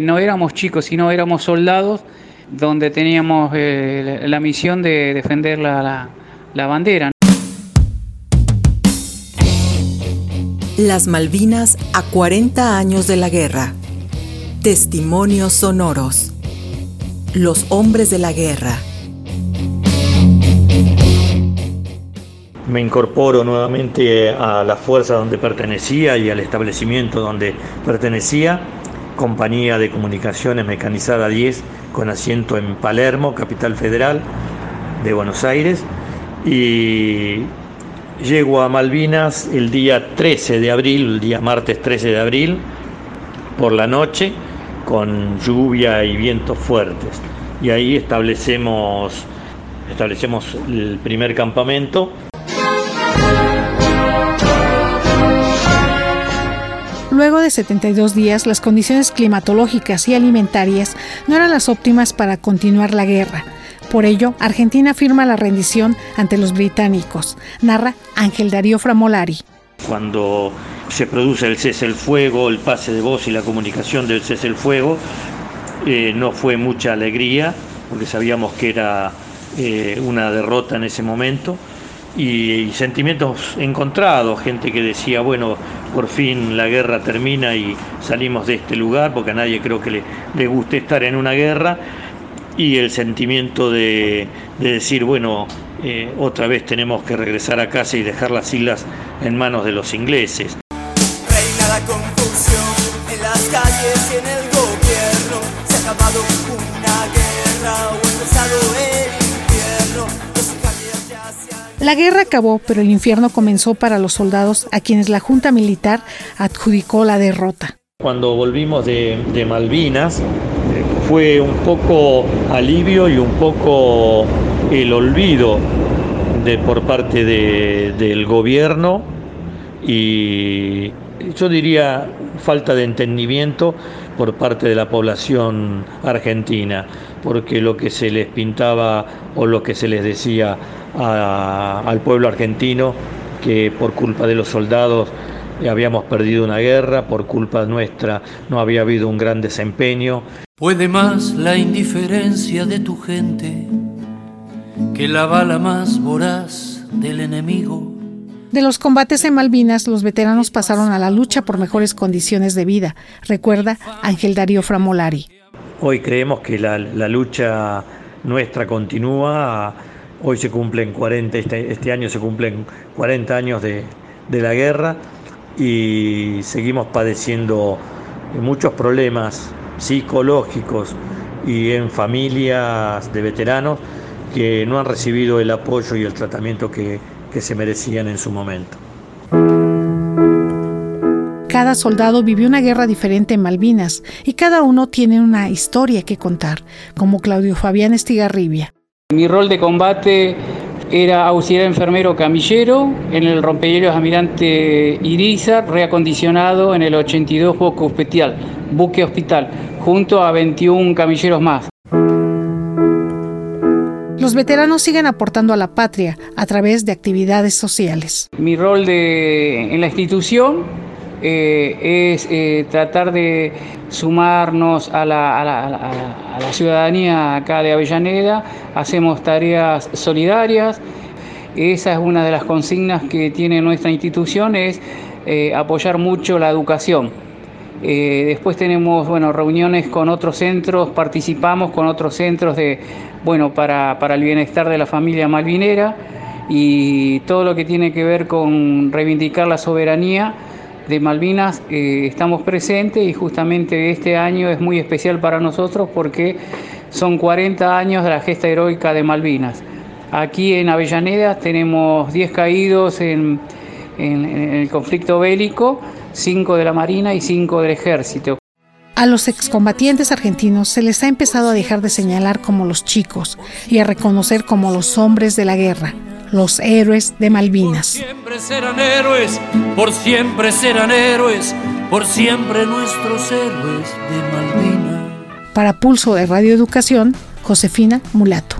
No éramos chicos, sino éramos soldados donde teníamos eh, la misión de defender la, la bandera. Las Malvinas a 40 años de la guerra. Testimonios sonoros. Los hombres de la guerra. Me incorporo nuevamente a la fuerza donde pertenecía y al establecimiento donde pertenecía, compañía de comunicaciones mecanizada 10 con asiento en Palermo, capital federal de Buenos Aires, y Llego a Malvinas el día 13 de abril, el día martes 13 de abril, por la noche, con lluvia y vientos fuertes. Y ahí establecemos, establecemos el primer campamento. Luego de 72 días, las condiciones climatológicas y alimentarias no eran las óptimas para continuar la guerra por ello, Argentina firma la rendición ante los británicos, narra Ángel Darío Framolari. Cuando se produce el cese el fuego, el pase de voz y la comunicación del cese el fuego, eh, no fue mucha alegría, porque sabíamos que era eh, una derrota en ese momento, y, sentimientos encontrados, gente que decía, bueno, por fin la guerra termina y salimos de este lugar, porque a nadie creo que le, guste estar en una guerra, y el sentimiento de, decir, bueno, eh, otra vez tenemos que regresar a casa y dejar las islas en manos de los ingleses. Reina la confusión en las calles y en el gobierno. Se ha acabado una guerra o empezado el infierno. La guerra acabó, pero el infierno comenzó para los soldados a quienes la Junta Militar adjudicó la derrota. Cuando volvimos de, de Malvinas, fue un poco alivio y un poco el olvido de, por parte del gobierno y yo diría falta de entendimiento por parte de la población argentina, porque lo que se les pintaba o lo que se les decía al pueblo argentino, que por culpa de los soldados habíamos perdido una guerra, por culpa nuestra no había habido un gran desempeño. Puede más la indiferencia de tu gente que la bala más voraz del enemigo. De los combates en Malvinas, los veteranos pasaron a la lucha por mejores condiciones de vida, recuerda Ángel Darío Framolari. Hoy creemos que la, lucha nuestra continúa. Hoy se cumplen 40, este, este año se cumplen 40 años de, de la guerra y seguimos padeciendo muchos problemas psicológicos y en familias de veteranos que no han recibido el apoyo y el tratamiento que, se merecían en su momento. Cada soldado vivió una guerra diferente en Malvinas y cada uno tiene una historia que contar, como Claudio Fabián Estigarribia. Mi rol de combate era auxiliar enfermero camillero en el rompehielos Almirante Iriza, reacondicionado en el 82 buque hospital, buque hospital, junto a 21 camilleros más. Los veteranos siguen aportando a la patria a través de actividades sociales. Mi rol de, en la institución eh, es eh, tratar de sumarnos a la, ciudadanía acá de Avellaneda, hacemos tareas solidarias, esa es una de las consignas que tiene nuestra institución, es eh, apoyar mucho la educación. después tenemos bueno, reuniones con otros centros, participamos con otros centros de, bueno, para, para el bienestar de la familia malvinera y todo lo que tiene que ver con reivindicar la soberanía de Malvinas eh, estamos presentes y justamente este año es muy especial para nosotros porque son 40 años de la gesta heroica de Malvinas. Aquí en Avellaneda tenemos 10 caídos en, el conflicto bélico, 5 de la Marina y 5 del Ejército. A los excombatientes argentinos se les ha empezado a dejar de señalar como los chicos y a reconocer como los hombres de la guerra, los héroes de Malvinas. Por siempre serán héroes, por siempre serán héroes, por siempre nuestros héroes de Malvinas. Para Pulso de Radio Educación, Josefina Mulato.